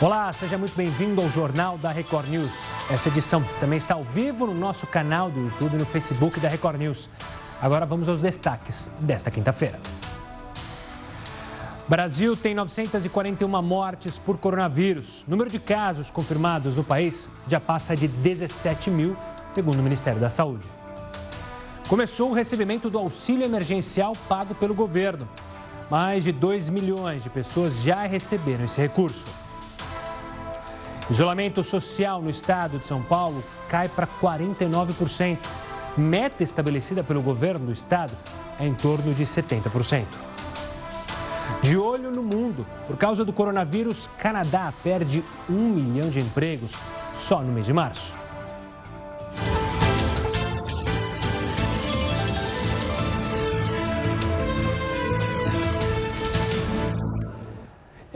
Olá, seja muito bem-vindo ao Jornal da Record News. Essa edição também está ao vivo no nosso canal do YouTube e no Facebook da Record News. Agora vamos aos destaques desta quinta-feira. Brasil tem 941 mortes por coronavírus. O número de casos confirmados no país já passa de 17 mil, segundo o Ministério da Saúde. Começou o recebimento do auxílio emergencial pago pelo governo. Mais de 2 milhões de pessoas já receberam esse recurso. Isolamento social no estado de São Paulo cai para 49%. Meta estabelecida pelo governo do estado é em torno de 70%. De olho no mundo, por causa do coronavírus, Canadá perde um milhão de empregos só no mês de março.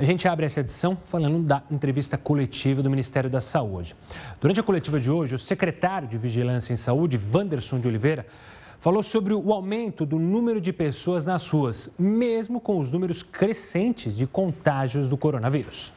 A gente abre essa edição falando da entrevista coletiva do Ministério da Saúde. Durante a coletiva de hoje, o secretário de Vigilância em Saúde, Wanderson de Oliveira, falou sobre o aumento do número de pessoas nas ruas, mesmo com os números crescentes de contágios do coronavírus.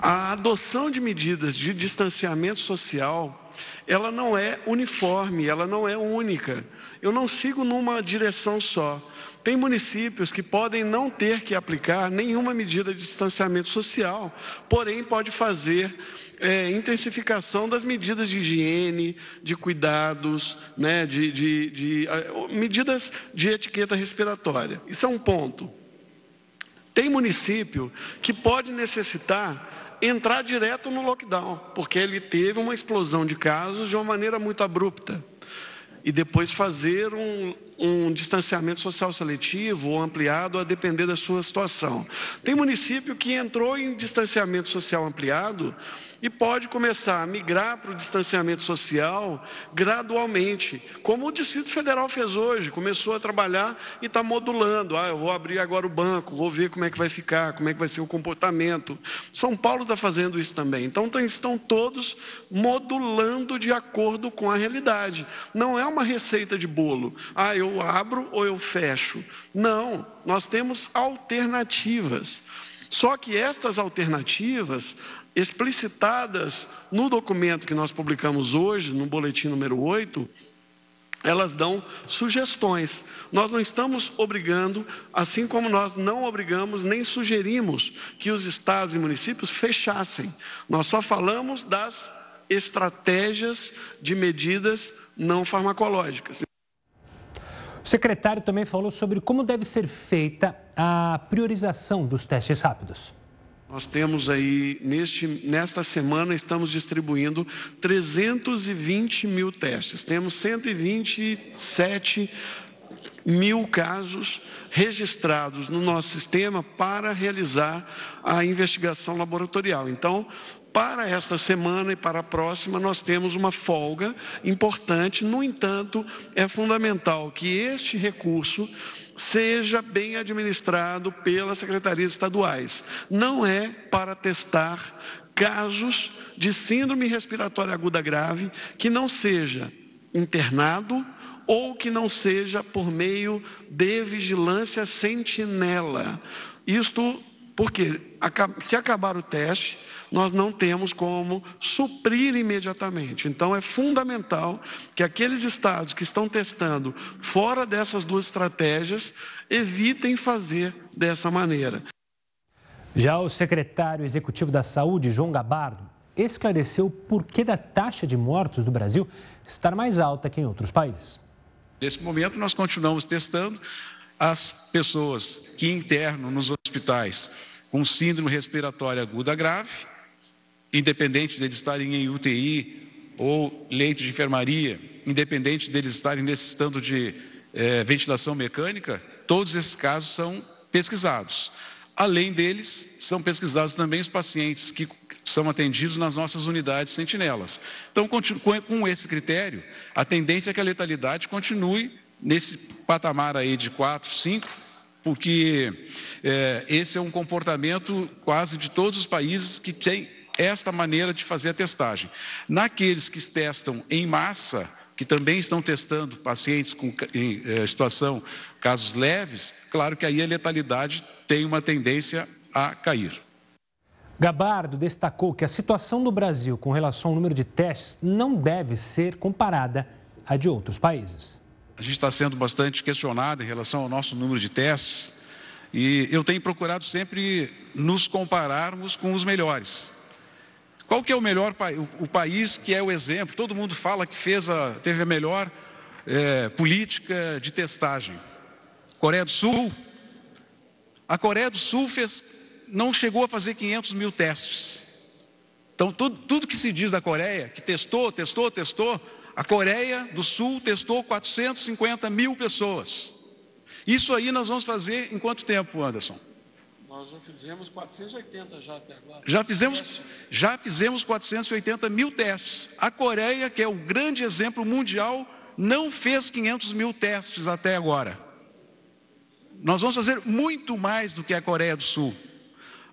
A adoção de medidas de distanciamento social, ela não é uniforme, ela não é única. Eu não sigo numa direção só. Tem municípios que podem não ter que aplicar nenhuma medida de distanciamento social, porém pode fazer é, intensificação das medidas de higiene, de cuidados, né, de, de, de medidas de etiqueta respiratória. Isso é um ponto. Tem município que pode necessitar entrar direto no lockdown, porque ele teve uma explosão de casos de uma maneira muito abrupta e depois fazer um, um distanciamento social seletivo ou ampliado a depender da sua situação. Tem município que entrou em distanciamento social ampliado e pode começar a migrar para o distanciamento social gradualmente, como o Distrito Federal fez hoje, começou a trabalhar e está modulando. Ah, eu vou abrir agora o banco, vou ver como é que vai ficar, como é que vai ser o comportamento. São Paulo está fazendo isso também. Então estão todos modulando de acordo com a realidade. Não é uma receita de bolo. Ah, eu abro ou eu fecho. Não, nós temos alternativas. Só que estas alternativas explicitadas no documento que nós publicamos hoje, no boletim número 8, elas dão sugestões. Nós não estamos obrigando, assim como nós não obrigamos nem sugerimos que os estados e municípios fechassem. Nós só falamos das estratégias de medidas não farmacológicas. O secretário também falou sobre como deve ser feita a priorização dos testes rápidos. Nós temos aí, neste, nesta semana, estamos distribuindo 320 mil testes. Temos 127 mil casos registrados no nosso sistema para realizar a investigação laboratorial. Então, para esta semana e para a próxima, nós temos uma folga importante. No entanto, é fundamental que este recurso seja bem administrado pelas secretarias estaduais. Não é para testar casos de síndrome respiratória aguda grave que não seja internado ou que não seja por meio de vigilância sentinela. Isto porque se acabar o teste, nós não temos como suprir imediatamente. Então, é fundamental que aqueles estados que estão testando fora dessas duas estratégias evitem fazer dessa maneira. Já o secretário executivo da Saúde, João Gabardo, esclareceu o porquê da taxa de mortos do Brasil estar mais alta que em outros países. Nesse momento, nós continuamos testando as pessoas que internam nos hospitais com síndrome respiratória aguda grave independente deles estarem em UTI ou leitos de enfermaria, independente deles estarem necessitando de é, ventilação mecânica, todos esses casos são pesquisados. Além deles, são pesquisados também os pacientes que são atendidos nas nossas unidades sentinelas. Então, com esse critério, a tendência é que a letalidade continue nesse patamar aí de 4, 5, porque é, esse é um comportamento quase de todos os países que têm esta maneira de fazer a testagem. Naqueles que testam em massa, que também estão testando pacientes com em, eh, situação, casos leves, claro que aí a letalidade tem uma tendência a cair. Gabardo destacou que a situação do Brasil com relação ao número de testes não deve ser comparada à de outros países. A gente está sendo bastante questionado em relação ao nosso número de testes e eu tenho procurado sempre nos compararmos com os melhores. Qual que é o melhor o, o país que é o exemplo? Todo mundo fala que fez a, teve a melhor é, política de testagem. Coreia do Sul. A Coreia do Sul fez, não chegou a fazer 500 mil testes. Então, tudo, tudo que se diz da Coreia, que testou, testou, testou, a Coreia do Sul testou 450 mil pessoas. Isso aí nós vamos fazer em quanto tempo, Anderson? Nós já fizemos 480 já até agora. Já fizemos, já fizemos 480 mil testes. A Coreia, que é o grande exemplo mundial, não fez 500 mil testes até agora. Nós vamos fazer muito mais do que a Coreia do Sul.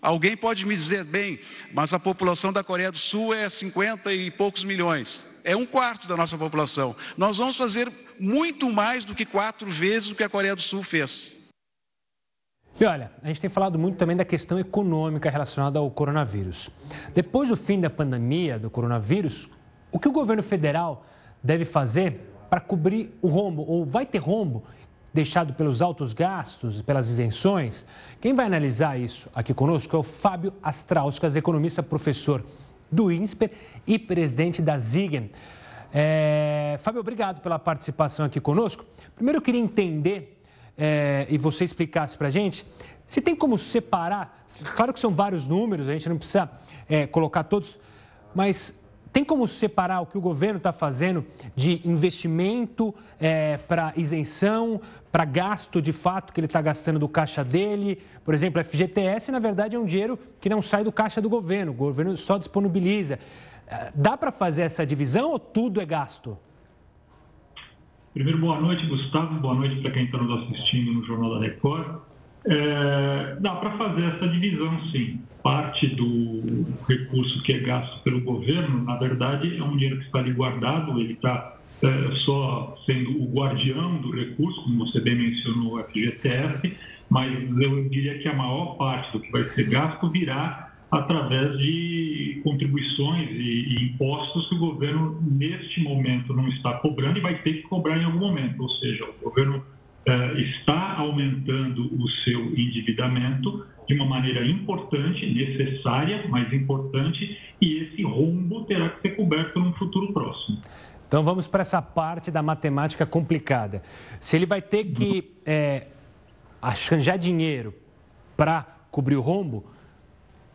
Alguém pode me dizer, bem, mas a população da Coreia do Sul é 50 e poucos milhões. É um quarto da nossa população. Nós vamos fazer muito mais do que quatro vezes o que a Coreia do Sul fez. E olha, a gente tem falado muito também da questão econômica relacionada ao coronavírus. Depois do fim da pandemia do coronavírus, o que o governo federal deve fazer para cobrir o rombo, ou vai ter rombo, deixado pelos altos gastos, pelas isenções? Quem vai analisar isso aqui conosco é o Fábio Astrauskas, economista, professor do INSPER e presidente da Zigen. É... Fábio, obrigado pela participação aqui conosco. Primeiro, eu queria entender é, e você explicasse para a gente, se tem como separar, claro que são vários números, a gente não precisa é, colocar todos, mas tem como separar o que o governo está fazendo de investimento é, para isenção, para gasto de fato que ele está gastando do caixa dele? Por exemplo, FGTS, na verdade, é um dinheiro que não sai do caixa do governo, o governo só disponibiliza. É, dá para fazer essa divisão ou tudo é gasto? Primeiro, boa noite, Gustavo. Boa noite para quem está nos assistindo no Jornal da Record. É, dá para fazer essa divisão, sim. Parte do recurso que é gasto pelo governo, na verdade, é um dinheiro que está ali guardado, ele está é, só sendo o guardião do recurso, como você bem mencionou, o FGTS, mas eu diria que a maior parte do que vai ser gasto virá através de contribuições e, e, impostos que o governo, neste momento, não está cobrando e vai ter que cobrar em algum momento. Ou seja, o governo está aumentando o seu endividamento de uma maneira importante, necessária, mas importante, e esse rombo terá que ser coberto num futuro próximo. Então vamos para essa parte da matemática complicada. Se ele vai ter que é, arranjar dinheiro para cobrir o rombo,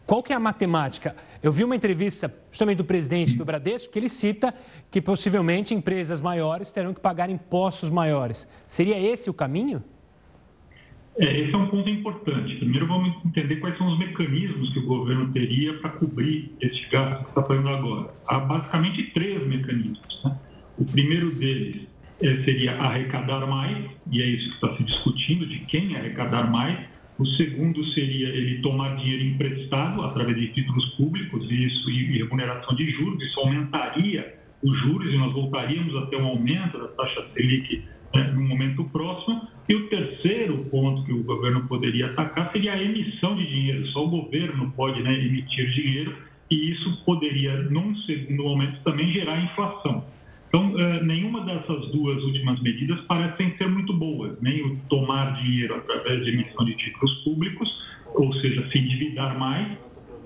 qual que é a matemática? Eu vi uma entrevista justamente do presidente do Bradesco que ele cita que possivelmente empresas maiores terão que pagar impostos maiores. Seria esse o caminho? É, esse é um ponto importante. Primeiro vamos entender quais são os mecanismos que o governo teria para cobrir este gasto que está fazendo agora. Há basicamente três mecanismos. Né? O primeiro deles é, seria arrecadar mais, e é isso que está se discutindo, de quem arrecadar mais. O segundo seria ele tomar dinheiro emprestado através de títulos públicos e isso e remuneração de juros. Isso aumentaria os juros e nós voltaríamos a ter um aumento da taxa Selic né, no momento próximo. E o terceiro ponto que o governo poderia atacar seria a emissão de dinheiro. Só o governo pode né, emitir dinheiro e isso poderia, num segundo momento, também gerar inflação. Então, uh, nenhuma dessas duas últimas medidas parecem ser muito boas, nem o tomar dinheiro através de emissão de títulos públicos, ou seja, se endividar mais,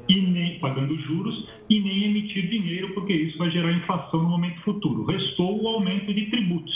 e nem pagando juros, e nem emitir dinheiro, porque isso vai gerar inflação no momento futuro. Restou o aumento de tributos,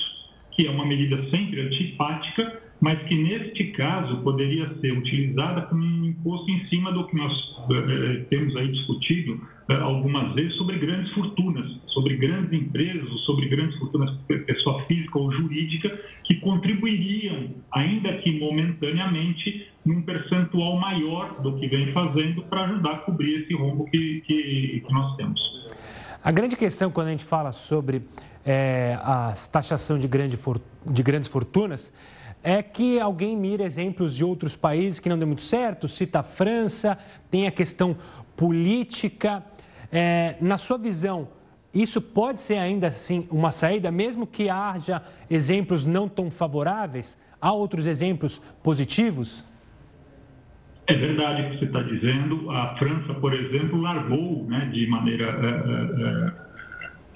que é uma medida sempre antipática, mas que neste caso poderia ser utilizada como um imposto em cima do que nós eh, temos aí discutido eh, algumas vezes sobre grandes fortunas, sobre grandes empresas, sobre grandes fortunas pessoa física ou jurídica que contribuiriam, ainda que momentaneamente, num percentual maior do que vem fazendo para ajudar a cobrir esse rombo que, que, que nós temos. A grande questão quando a gente fala sobre é, a taxação de, grande for, de grandes fortunas é que alguém mira exemplos de outros países que não deu muito certo, cita a França, tem a questão política. É, na sua visão, isso pode ser ainda assim uma saída, mesmo que haja exemplos não tão favoráveis? Há outros exemplos positivos? É verdade o que você está dizendo. A França, por exemplo, largou né, de maneira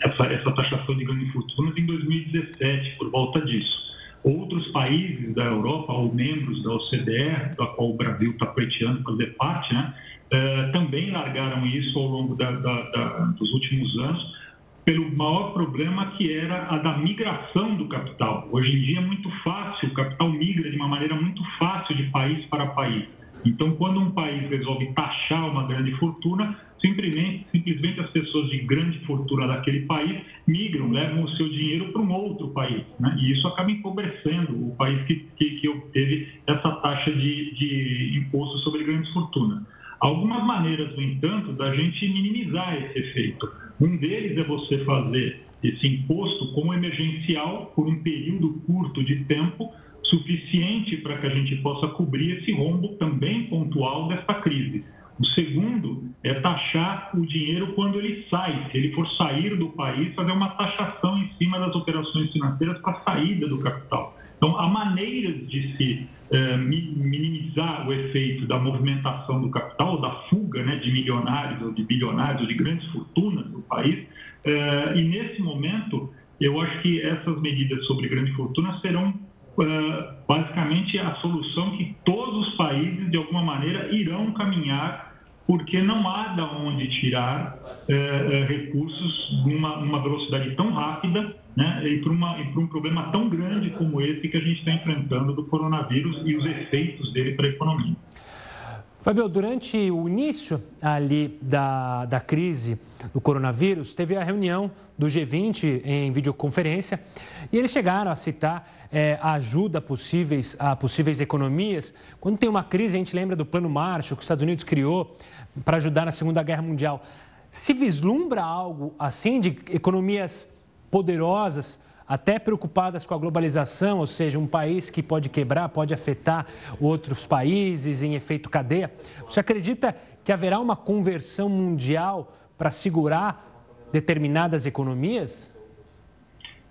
essa, essa taxação de grandes fortunas em 2017, por volta disso. Outros países da Europa, ou membros da OCDE, da qual o Brasil está pleiteando fazer parte, né, uh, também largaram isso ao longo da, da, da, dos últimos anos, pelo maior problema que era a da migração do capital. Hoje em dia é muito fácil, o capital migra de uma maneira muito fácil de país para país. Então, quando um país resolve taxar uma grande fortuna, simplesmente, simplesmente as pessoas de grande fortuna daquele país migram, levam o seu dinheiro para um outro país. Né? E isso acaba empobrecendo o país que, que, que obteve essa taxa de, de imposto sobre grandes fortunas. Algumas maneiras, no entanto, da gente minimizar esse efeito. Um deles é você fazer esse imposto como emergencial por um período curto de tempo suficiente para que a gente possa cobrir esse rombo também pontual dessa crise. O segundo é taxar o dinheiro quando ele sai. Se ele for sair do país, fazer uma taxação em cima das operações financeiras para a saída do capital. Então, há maneiras de se eh, minimizar o efeito da movimentação do capital, da fuga né, de milionários ou de bilionários ou de grandes fortunas do país. Eh, e nesse momento, eu acho que essas medidas sobre grandes fortunas serão basicamente a solução que todos os países, de alguma maneira, irão caminhar, porque não há de onde tirar eh, recursos numa, numa, velocidade tão rápida né, e para um problema tão grande como esse que a gente está enfrentando do coronavírus e os efeitos dele para a economia. Fabio, durante o início ali da, da crise do coronavírus, teve a reunião do G20 em videoconferência e eles chegaram a citar é, ajuda possíveis a possíveis economias. Quando tem uma crise, a gente lembra do Plano Marshall que os Estados Unidos criou para ajudar na Segunda Guerra Mundial. Se vislumbra algo assim de economias poderosas, até preocupadas com a globalização, ou seja, um país que pode quebrar, pode afetar outros países em efeito cadeia. Você acredita que haverá uma conversão mundial para segurar determinadas economias?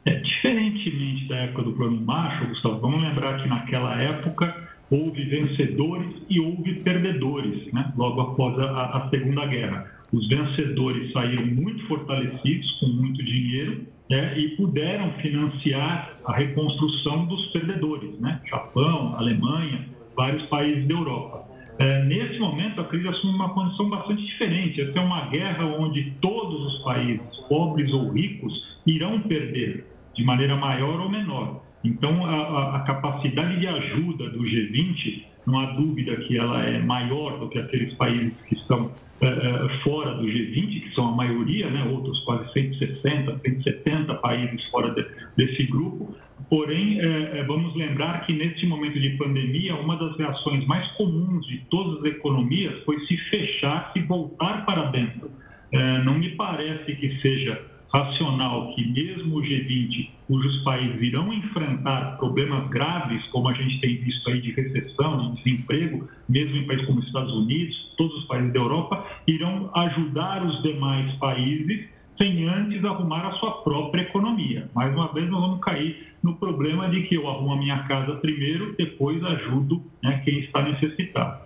É, diferentemente da época do Plano Marshall, Gustavo, vamos lembrar que naquela época houve vencedores e houve perdedores, né? logo após a, a Segunda Guerra. Os vencedores saíram muito fortalecidos, com muito dinheiro, né? e puderam financiar a reconstrução dos perdedores, né? Japão, Alemanha, vários países da Europa. É, nesse momento, a crise assume uma condição bastante diferente. Essa é uma guerra onde todos os países, pobres ou ricos, irão perder de maneira maior ou menor. Então, a, a, capacidade de ajuda do G20, não há dúvida que ela é maior do que aqueles países que estão é, fora do G20, que são a maioria, né, outros quase 160, 170 países fora de, desse grupo. Porém, é, vamos lembrar que neste momento de pandemia, uma das reações mais comuns de todas as economias foi se fechar, se voltar para dentro. É, não me parece que seja racional que mesmo o G20, cujos países irão enfrentar problemas graves, como a gente tem visto aí de recessão, de desemprego, mesmo em países como os Estados Unidos, todos os países da Europa, irão ajudar os demais países sem antes arrumar a sua própria economia. Mais uma vez, nós vamos cair no problema de que eu arrumo a minha casa primeiro, depois ajudo né, quem está necessitado.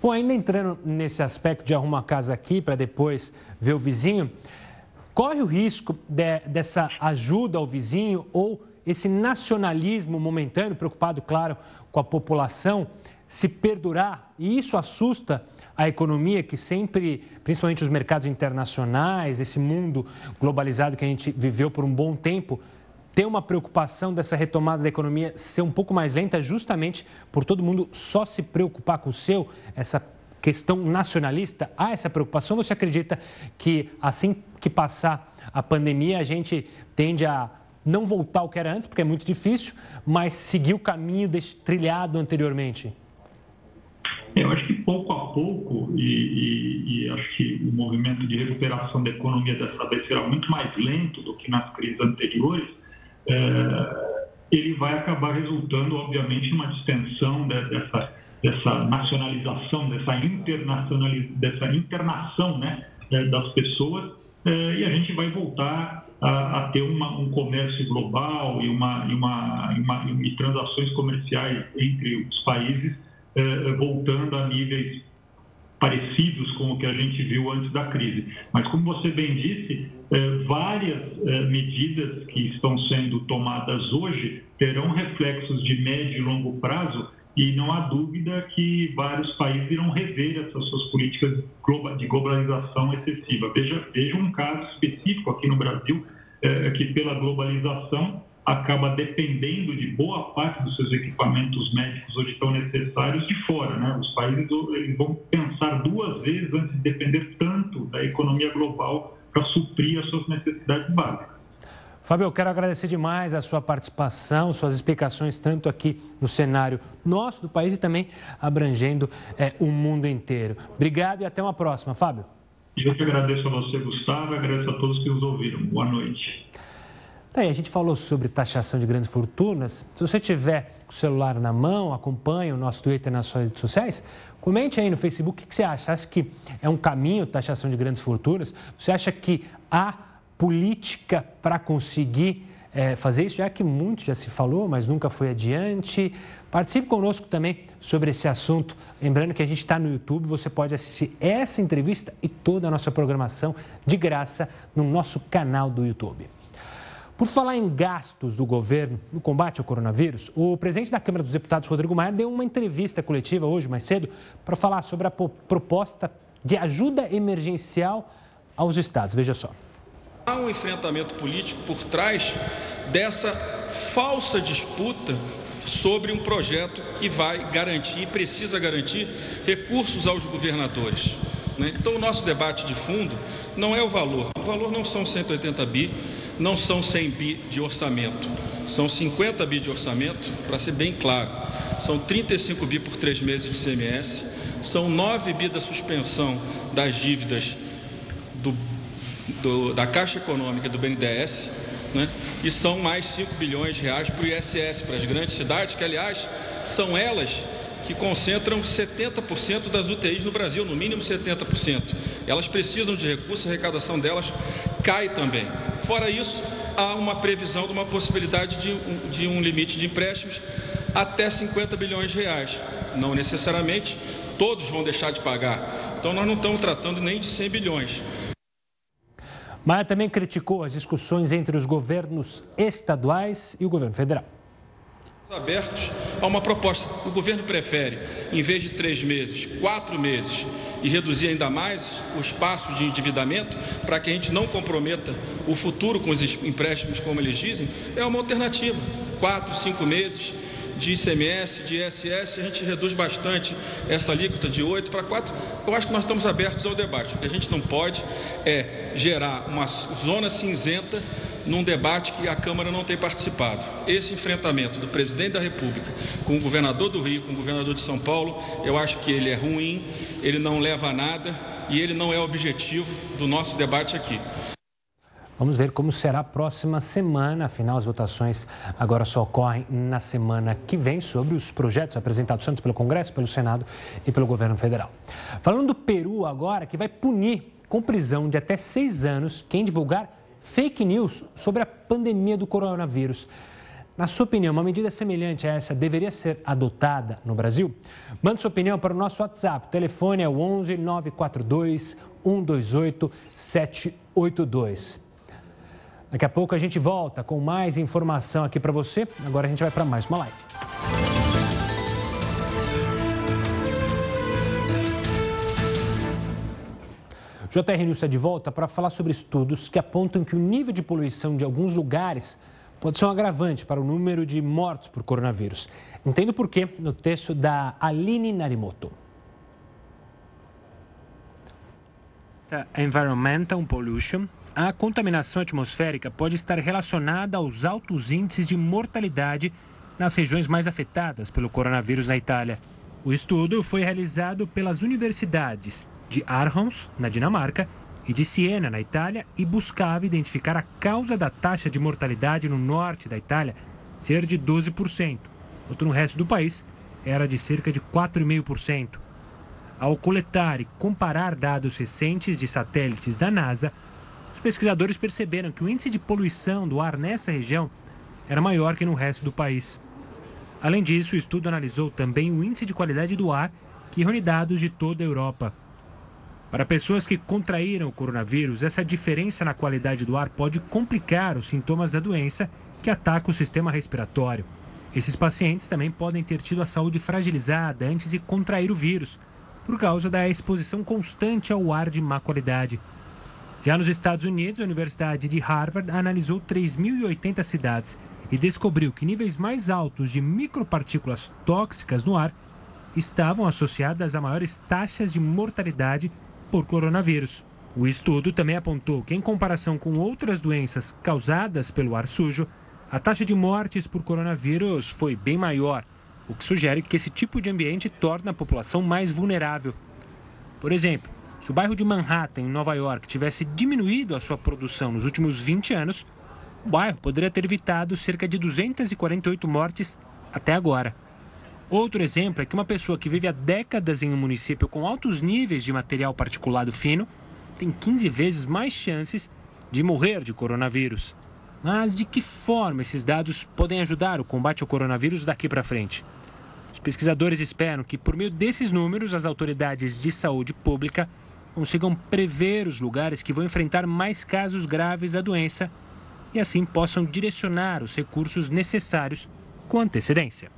Bom, ainda entrando nesse aspecto de arrumar a casa aqui para depois ver o vizinho, corre o risco de, dessa ajuda ao vizinho ou esse nacionalismo momentâneo, preocupado, claro, com a população, se perdurar, e isso assusta a economia que sempre, principalmente os mercados internacionais, esse mundo globalizado que a gente viveu por um bom tempo, tem uma preocupação dessa retomada da economia ser um pouco mais lenta, justamente por todo mundo só se preocupar com o seu, essa questão nacionalista? Há essa preocupação? Você acredita que assim que passar a pandemia, a gente tende a não voltar ao que era antes, porque é muito difícil, mas seguir o caminho trilhado anteriormente? Eu acho que pouco a pouco, e, e, e, acho que o movimento de recuperação da economia dessa vez será muito mais lento do que nas crises anteriores, é, ele vai acabar resultando, obviamente, numa distensão dessa dessa nacionalização, dessa, internacionaliz... dessa internação né, é, das pessoas, é, e a gente vai voltar a, a ter uma, um comércio global e, uma, e, uma, e, uma, e transações comerciais entre os países eh, voltando a níveis parecidos com o que a gente viu antes da crise. Mas, como você bem disse, várias medidas que estão sendo tomadas hoje terão reflexos de médio e longo prazo e não há dúvida que vários países irão rever essas suas políticas de globalização excessiva. Veja, veja um caso específico aqui no Brasil, é, que pela globalização acaba dependendo de boa parte dos seus equipamentos médicos hoje tão necessários de fora. Né? Os países eles vão pensar duas vezes antes de depender tanto da economia global para suprir as suas necessidades básicas. Fábio, eu quero agradecer demais a sua participação, suas explicações, tanto aqui no cenário nosso do país e também abrangendo é, o mundo inteiro. Obrigado e até uma próxima, Fábio. Eu que agradeço a você, Gustavo, e agradeço a todos que nos ouviram. Boa noite. Tá aí, a gente falou sobre taxação de grandes fortunas. Se você tiver o celular na mão, acompanhe o nosso Twitter nas suas redes sociais, comente aí no Facebook o que você acha. Acha que é um caminho taxação de grandes fortunas? Você acha que há política para conseguir é, fazer isso, já que muito já se falou, mas nunca foi adiante. Participe conosco também sobre esse assunto. Lembrando que a gente está no YouTube, você pode assistir essa entrevista e toda a nossa programação de graça no nosso canal do YouTube. Por falar em gastos do governo no combate ao coronavírus, o presidente da Câmara dos Deputados, Rodrigo Maia, deu uma entrevista coletiva hoje, mais cedo, para falar sobre a proposta de ajuda emergencial aos estados. Veja só. Há um enfrentamento político por trás dessa falsa disputa sobre um projeto que vai garantir e precisa garantir recursos aos governadores. Né? Então, o nosso debate de fundo não é o valor. O valor não são 180 bi, não são 100 bi de orçamento. São 50 bi de orçamento, para ser bem claro. São 35 bi por três meses de CMS, são 9 bi da suspensão das dívidas do do, da Caixa Econômica do BNDES, né? e são mais 5 bilhões de reais para o ISS, para as grandes cidades, que, aliás, são elas que concentram 70% das UTIs no Brasil, no mínimo 70%. Elas precisam de recursos, a arrecadação delas cai também. Fora isso, há uma previsão de uma possibilidade de, de um limite de empréstimos até 50 bilhões de reais. Não necessariamente todos vão deixar de pagar. Então, nós não estamos tratando nem de 100 bilhões. Maia também criticou as discussões entre os governos estaduais e o governo federal. Abertos a uma proposta. O governo prefere, em vez de três meses, quatro meses e reduzir ainda mais o espaço de endividamento para que a gente não comprometa o futuro com os empréstimos, como eles dizem, é uma alternativa. Quatro, cinco meses de ICMS, de ISS, a gente reduz bastante essa alíquota de 8 para 4. Eu acho que nós estamos abertos ao debate. O que a gente não pode é gerar uma zona cinzenta num debate que a Câmara não tem participado. Esse enfrentamento do presidente da República com o governador do Rio, com o governador de São Paulo, eu acho que ele é ruim, ele não leva a nada e ele não é objetivo do nosso debate aqui. Vamos ver como será a próxima semana. Afinal, as votações agora só ocorrem na semana que vem sobre os projetos apresentados tanto pelo Congresso, pelo Senado e pelo governo federal. Falando do Peru agora, que vai punir com prisão de até seis anos quem divulgar fake news sobre a pandemia do coronavírus. Na sua opinião, uma medida semelhante a essa deveria ser adotada no Brasil? Mande sua opinião para o nosso WhatsApp. O telefone é o 11 942 128 782. Daqui a pouco a gente volta com mais informação aqui para você. Agora a gente vai para mais uma live. JR News está de volta para falar sobre estudos que apontam que o nível de poluição de alguns lugares pode ser um agravante para o número de mortos por coronavírus. Entendo por quê no texto da Aline Narimoto. Environmental Pollution a contaminação atmosférica pode estar relacionada aos altos índices de mortalidade nas regiões mais afetadas pelo coronavírus na Itália. O estudo foi realizado pelas universidades de Aarhus, na Dinamarca, e de Siena, na Itália, e buscava identificar a causa da taxa de mortalidade no norte da Itália ser de 12%, enquanto no resto do país era de cerca de 4,5%. Ao coletar e comparar dados recentes de satélites da NASA, os pesquisadores perceberam que o índice de poluição do ar nessa região era maior que no resto do país. Além disso, o estudo analisou também o índice de qualidade do ar, que reúne dados de toda a Europa. Para pessoas que contraíram o coronavírus, essa diferença na qualidade do ar pode complicar os sintomas da doença que ataca o sistema respiratório. Esses pacientes também podem ter tido a saúde fragilizada antes de contrair o vírus, por causa da exposição constante ao ar de má qualidade. Já nos Estados Unidos, a Universidade de Harvard analisou 3.080 cidades e descobriu que níveis mais altos de micropartículas tóxicas no ar estavam associadas a maiores taxas de mortalidade por coronavírus. O estudo também apontou que, em comparação com outras doenças causadas pelo ar sujo, a taxa de mortes por coronavírus foi bem maior, o que sugere que esse tipo de ambiente torna a população mais vulnerável. Por exemplo, se o bairro de Manhattan, em Nova York, tivesse diminuído a sua produção nos últimos 20 anos, o bairro poderia ter evitado cerca de 248 mortes até agora. Outro exemplo é que uma pessoa que vive há décadas em um município com altos níveis de material particulado fino tem 15 vezes mais chances de morrer de coronavírus. Mas de que forma esses dados podem ajudar o combate ao coronavírus daqui para frente? Os pesquisadores esperam que, por meio desses números, as autoridades de saúde pública consigam prever os lugares que vão enfrentar mais casos graves da doença e assim possam direcionar os recursos necessários com antecedência.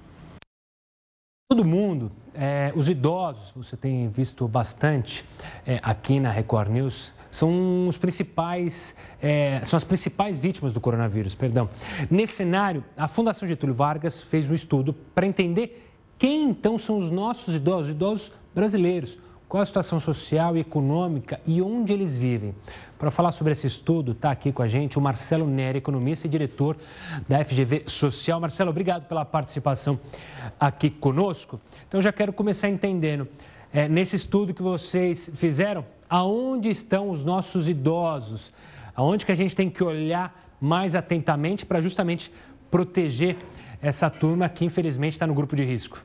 Todo mundo, é, os idosos, você tem visto bastante é, aqui na Record News, são os principais, é, são as principais vítimas do coronavírus, perdão. Nesse cenário, a Fundação Getúlio Vargas fez um estudo para entender quem então são os nossos idosos, idosos brasileiros, qual a situação social e econômica e onde eles vivem. Para falar sobre esse estudo, está aqui com a gente o Marcelo Neri, economista e diretor da FGV Social. Marcelo, obrigado pela participação aqui conosco. Então, já quero começar entendendo, é, nesse estudo que vocês fizeram, aonde estão os nossos idosos? Aonde que a gente tem que olhar mais atentamente para justamente proteger essa turma que, infelizmente, está no grupo de risco?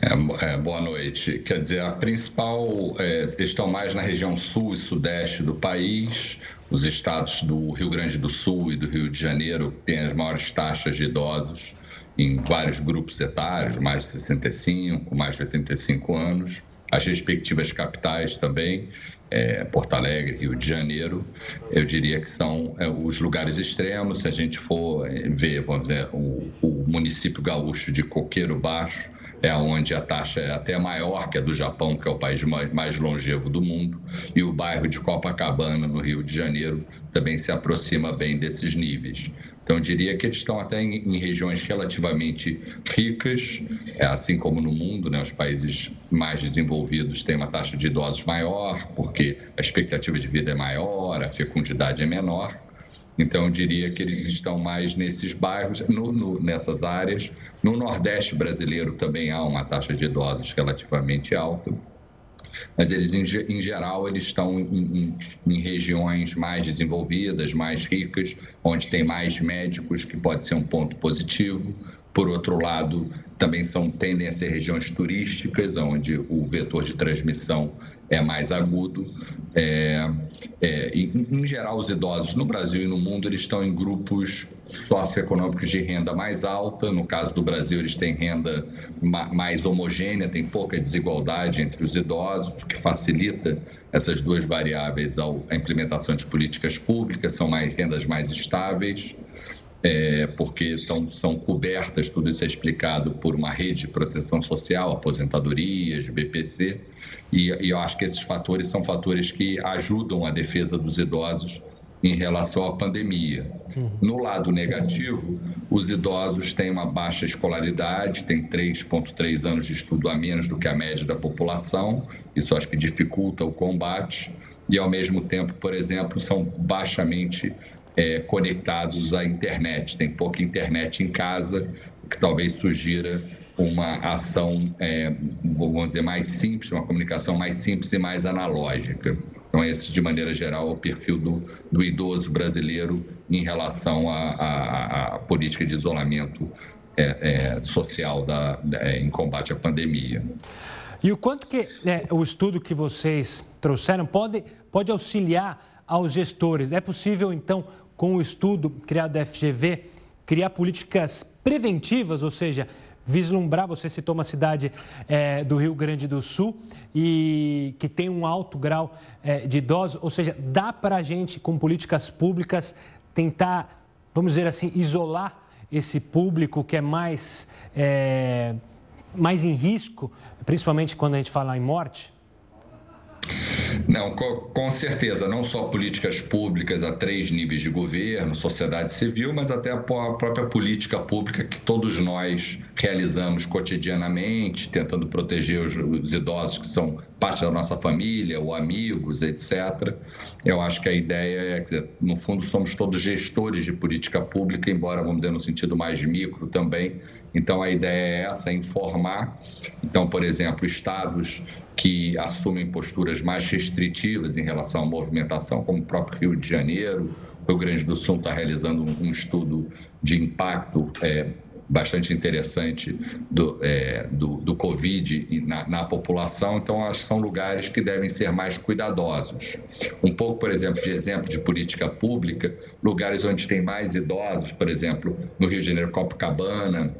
É, é, boa noite. Quer dizer, a principal é, estão mais na região sul e sudeste do país. Os estados do Rio Grande do Sul e do Rio de Janeiro têm as maiores taxas de idosos em vários grupos etários, mais de 65, mais de 85 anos. As respectivas capitais também, é, Porto Alegre, Rio de Janeiro, eu diria que são é, os lugares extremos. Se a gente for é, ver, vamos dizer, o, o município gaúcho de Coqueiro Baixo, é onde a taxa é até maior que a do Japão, que é o país mais longevo do mundo, e o bairro de Copacabana, no Rio de Janeiro, também se aproxima bem desses níveis. Então, eu diria que eles estão até em, em regiões relativamente ricas, é, assim como no mundo, né, os países mais desenvolvidos têm uma taxa de idosos maior, porque a expectativa de vida é maior, a fecundidade é menor. Então, eu diria que eles estão mais nesses bairros, no, no, nessas áreas. No Nordeste brasileiro também há uma taxa de idosos relativamente alta, mas eles, em, em geral, eles estão em, em, em, regiões mais desenvolvidas, mais ricas, onde tem mais médicos, que pode ser um ponto positivo. Por outro lado, também são, tendem a ser regiões turísticas, onde o vetor de transmissão é mais agudo. É, é, em, geral, os idosos no Brasil e no mundo eles estão em grupos socioeconômicos de renda mais alta. No caso do Brasil, eles têm renda ma, mais homogênea, tem pouca desigualdade entre os idosos, o que facilita essas duas variáveis a implementação de políticas públicas, são mais rendas mais estáveis é, porque então, são cobertas, tudo isso é explicado por uma rede de proteção social, aposentadorias, BPC, e, e eu acho que esses fatores são fatores que ajudam a defesa dos idosos em relação à pandemia. Uhum. No lado negativo, os idosos têm uma baixa escolaridade, têm 3,3 anos de estudo a menos do que a média da população, isso acho que dificulta o combate, e ao mesmo tempo, por exemplo, são baixamente é, conectados à internet, tem pouca internet em casa, o que talvez sugira uma ação, é, vamos dizer, mais simples, uma comunicação mais simples e mais analógica. Então, esse, de maneira geral, é o perfil do, do idoso brasileiro em relação à política de isolamento é, é, social da, é, em combate à pandemia. E o quanto que é, o estudo que vocês trouxeram pode, pode auxiliar aos gestores? É possível, então, com o estudo criado da FGV, criar políticas preventivas, ou seja, vislumbrar, você citou uma cidade é, do Rio Grande do Sul e que tem um alto grau é, de idosos, ou seja, dá para a gente, com políticas públicas, tentar, vamos dizer assim, isolar esse público que é mais, é, mais em risco, principalmente quando a gente fala em morte? Não, com certeza, não só políticas públicas a três níveis de governo, sociedade civil, mas até a própria política pública que todos nós realizamos cotidianamente, tentando proteger os, os idosos que são parte da nossa família, ou amigos, etc. Eu acho que a ideia é, dizer, no fundo, somos todos gestores de política pública, embora, vamos dizer, no sentido mais micro também. Então, a ideia é essa, é informar. Então, por exemplo, estados que assumem posturas mais restritivas em relação à movimentação, como o próprio Rio de Janeiro. O Rio Grande do Sul está realizando um estudo de impacto é, bastante interessante do, é, do, do Covid na, na, população, então acho que são lugares que devem ser mais cuidadosos. Um pouco, por exemplo, de exemplo de política pública, lugares onde tem mais idosos, por exemplo, no Rio de Janeiro, Copacabana,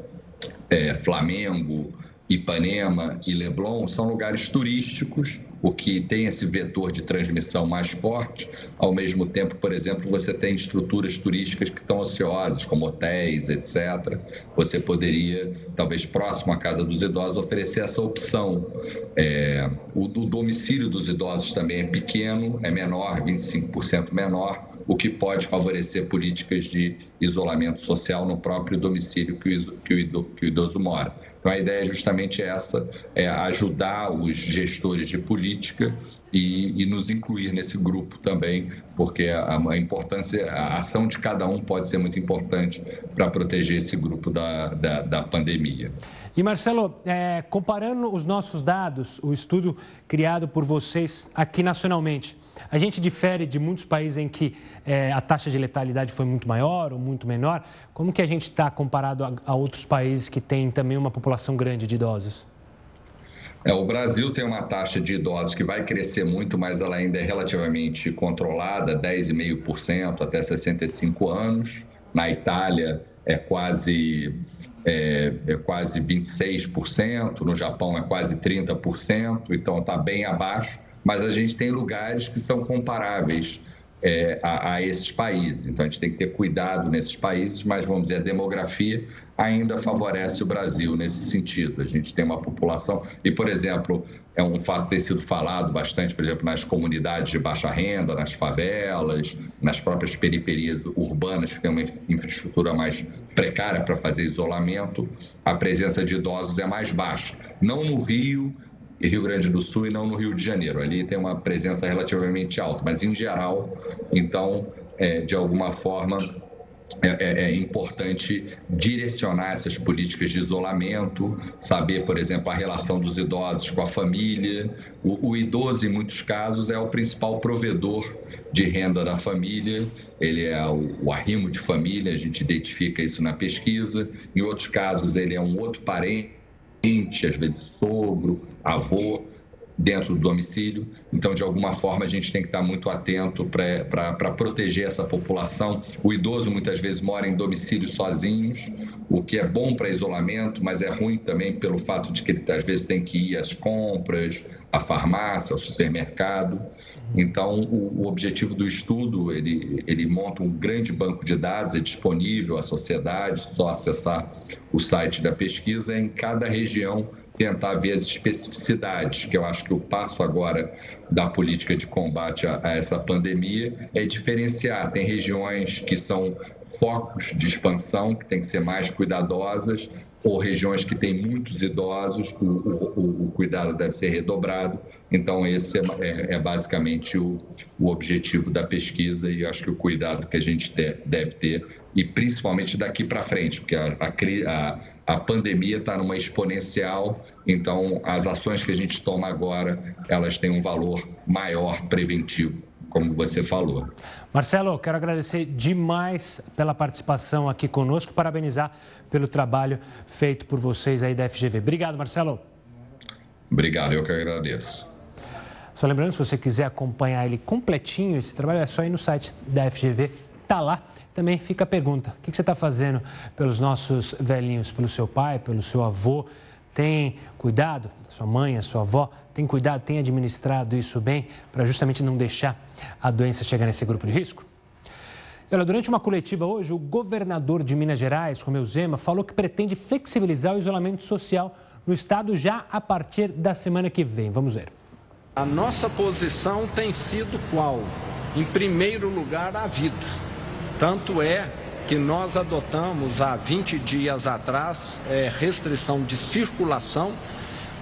é, Flamengo, Ipanema e Leblon são lugares turísticos, o que tem esse vetor de transmissão mais forte. Ao mesmo tempo, por exemplo, você tem estruturas turísticas que estão ociosas, como hotéis, etc. Você poderia, talvez próximo à casa dos idosos, oferecer essa opção. É, o do domicílio dos idosos também é pequeno, é menor, 25% menor o que pode favorecer políticas de isolamento social no próprio domicílio que o idoso mora. Então, a ideia é justamente essa, é ajudar os gestores de política e, e, nos incluir nesse grupo também, porque a, a, importância, a ação de cada um pode ser muito importante para proteger esse grupo da, da, da pandemia. E Marcelo, é, comparando os nossos dados, o estudo criado por vocês aqui nacionalmente, a gente difere de muitos países em que é, a taxa de letalidade foi muito maior ou muito menor. Como que a gente está comparado a, a, outros países que têm também uma população grande de idosos? É, o Brasil tem uma taxa de idosos que vai crescer muito, mas ela ainda é relativamente controlada, 10,5% até 65 anos. Na Itália é quase é, é, quase 26%, no Japão é quase 30%, então está bem abaixo mas a gente tem lugares que são comparáveis é, a, a, esses países. Então a gente tem que ter cuidado nesses países, mas vamos dizer, a demografia ainda favorece o Brasil nesse sentido. A gente tem uma população, e por exemplo, é um fato ter sido falado bastante, por exemplo, nas comunidades de baixa renda, nas favelas, nas próprias periferias urbanas, que tem uma infraestrutura mais precária para fazer isolamento, a presença de idosos é mais baixa. Não no Rio, e Rio Grande do Sul e não no Rio de Janeiro. Ali tem uma presença relativamente alta, mas em geral, então, é, de alguma forma, é, é, é, importante direcionar essas políticas de isolamento, saber, por exemplo, a relação dos idosos com a família. O, o, idoso, em muitos casos, é o principal provedor de renda da família, ele é o, o arrimo de família, a gente identifica isso na pesquisa. Em outros casos, ele é um outro parente às vezes sogro, avô, dentro do domicílio. Então, de alguma forma, a gente tem que estar muito atento para proteger essa população. O idoso muitas vezes mora em domicílios sozinhos, o que é bom para isolamento, mas é ruim também pelo fato de que ele às vezes tem que ir às compras, à farmácia, ao supermercado. Então, o, o, objetivo do estudo, ele, ele monta um grande banco de dados, é disponível à sociedade, só acessar o site da pesquisa, em cada região tentar ver as especificidades, que eu acho que o passo agora da política de combate a, a essa pandemia é diferenciar. Tem regiões que são focos de expansão, que tem que ser mais cuidadosas, ou regiões que têm muitos idosos, o, o, o cuidado deve ser redobrado. Então, esse é, é, é basicamente o, o, objetivo da pesquisa e acho que o cuidado que a gente te, deve ter, e principalmente daqui para frente, porque a, a, a pandemia está numa exponencial, então as ações que a gente toma agora, elas têm um valor maior preventivo como você falou. Marcelo, quero agradecer demais pela participação aqui conosco, parabenizar pelo trabalho feito por vocês aí da FGV. Obrigado, Marcelo. Obrigado, eu que agradeço. Só lembrando, se você quiser acompanhar ele completinho, esse trabalho é só ir no site da FGV, tá lá também fica a pergunta: o que você está fazendo pelos nossos velhinhos, pelo seu pai, pelo seu avô? Tem cuidado, sua mãe, a sua avó, tem cuidado, tem administrado isso bem para justamente não deixar a doença chegar nesse grupo de risco? Olha, durante uma coletiva hoje, o governador de Minas Gerais, Romeu Zema, falou que pretende flexibilizar o isolamento social no estado já a partir da semana que vem. Vamos ver. A nossa posição tem sido qual? Em primeiro lugar, a vida. Tanto é que nós adotamos há 20 dias atrás é, restrição de circulação,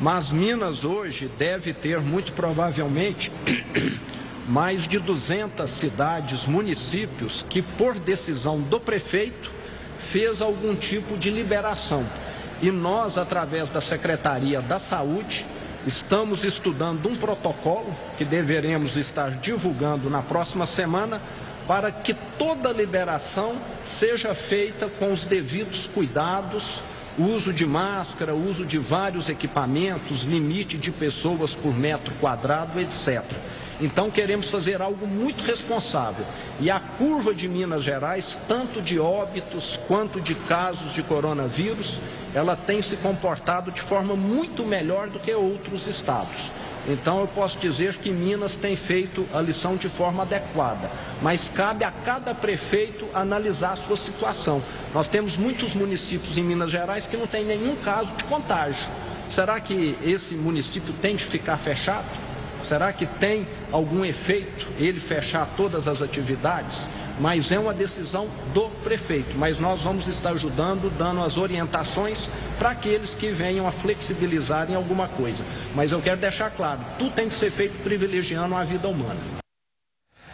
mas Minas hoje deve ter muito provavelmente mais de 200 cidades, municípios que por decisão do prefeito fez algum tipo de liberação. E nós, através da Secretaria da Saúde, estamos estudando um protocolo que deveremos estar divulgando na próxima semana para que toda liberação seja feita com os devidos cuidados, uso de máscara, uso de vários equipamentos, limite de pessoas por metro quadrado, etc. Então queremos fazer algo muito responsável. E a curva de Minas Gerais, tanto de óbitos quanto de casos de coronavírus, ela tem se comportado de forma muito melhor do que outros estados. Então eu posso dizer que Minas tem feito a lição de forma adequada, mas cabe a cada prefeito analisar a sua situação. Nós temos muitos municípios em Minas Gerais que não tem nenhum caso de contágio. Será que esse município tem de ficar fechado? Será que tem algum efeito ele fechar todas as atividades? Mas é uma decisão do prefeito. Mas nós vamos estar ajudando, dando as orientações para aqueles que venham a flexibilizarem alguma coisa. Mas eu quero deixar claro: tudo tem que ser feito privilegiando a vida humana.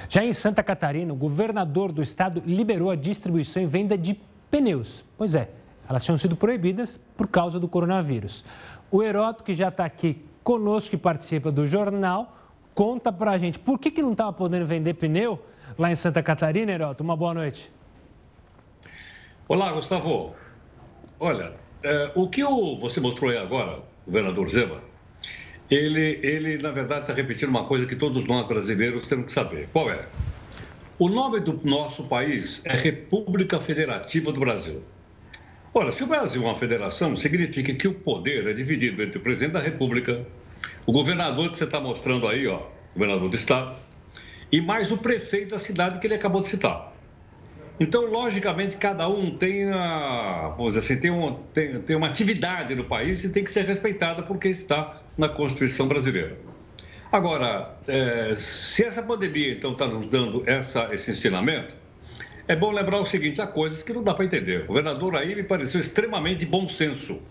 Já em Santa Catarina, o governador do estado liberou a distribuição e venda de pneus. Pois é, elas tinham sido proibidas por causa do coronavírus. O Heroto, que já está aqui conosco, que participa do jornal, conta para a gente por que, que não estava podendo vender pneu lá em Santa Catarina, Heroto. Uma boa noite. Olá, Gustavo. Olha, é, o que o, você mostrou aí agora, governador Zema, ele, ele na verdade, está repetindo uma coisa que todos nós brasileiros temos que saber. Qual é? O nome do nosso país é República Federativa do Brasil. Ora, se o Brasil é uma federação, significa que o poder é dividido entre o presidente da República, o governador que você está mostrando aí, ó, governador do estado, e mais o prefeito da cidade que ele acabou de citar. Então, logicamente, cada um tem, a, vamos dizer assim, tem, um, tem, tem uma atividade no país e tem que ser respeitada porque está na Constituição brasileira. Agora, é, se essa pandemia, então, está nos dando essa, esse ensinamento, é bom lembrar o seguinte: há coisas que não dá para entender. O governador aí me pareceu extremamente bom senso.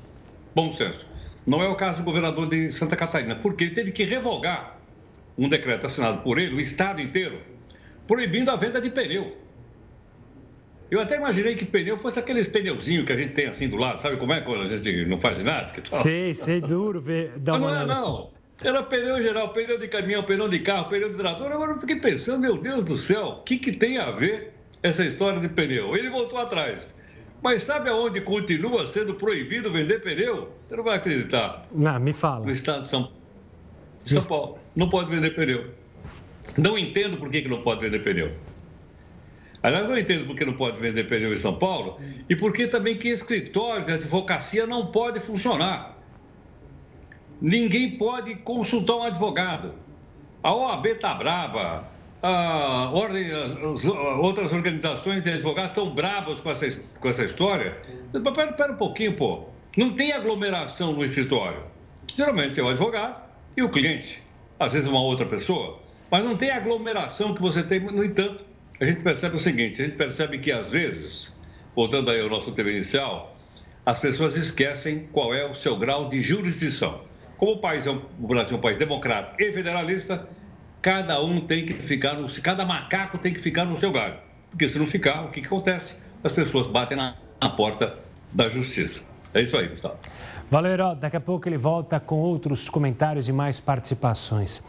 Bom senso. Não é o caso do governador de Santa Catarina, porque ele teve que revogar um decreto assinado por ele, o estado inteiro, proibindo a venda de pneu. Eu até imaginei que pneu fosse aqueles pneuzinhos que a gente tem assim do lado, sabe como é quando a gente não faz ginástica? Sei, sei, duro ver. Mas não é, não. Era pneu geral, pneu de caminhão, pneu de carro, pneu de trator. Agora eu fiquei pensando, meu Deus do céu, o que, que tem a ver essa história de pneu? Ele voltou atrás. Mas sabe aonde continua sendo proibido vender pneu? Você não vai acreditar. Não, me fala. No estado de São, de São Paulo não pode vender pneu. Não entendo por que, que não pode vender pneu. Aliás, não entendo por que não pode vender pneu em São Paulo e por que também que escritório de advocacia não pode funcionar. Ninguém pode consultar um advogado. A OAB está brava, a ordem, as, outras organizações de advogados estão bravos com essa, com essa história. Espera, espera um pouquinho, pô. Não tem aglomeração no escritório. Geralmente é o advogado e o cliente às vezes uma outra pessoa, mas não tem aglomeração que você tem. No entanto, a gente percebe o seguinte: a gente percebe que às vezes, voltando aí ao nosso tema inicial, as pessoas esquecem qual é o seu grau de jurisdição. Como o país é um, o Brasil é um país democrático e federalista, cada um tem que ficar no, cada macaco tem que ficar no seu galho, porque se não ficar, o que, que acontece? As pessoas batem na, na porta da justiça. É isso aí, Gustavo. Valeu, Herói. Daqui a pouco ele volta com outros comentários e mais participações.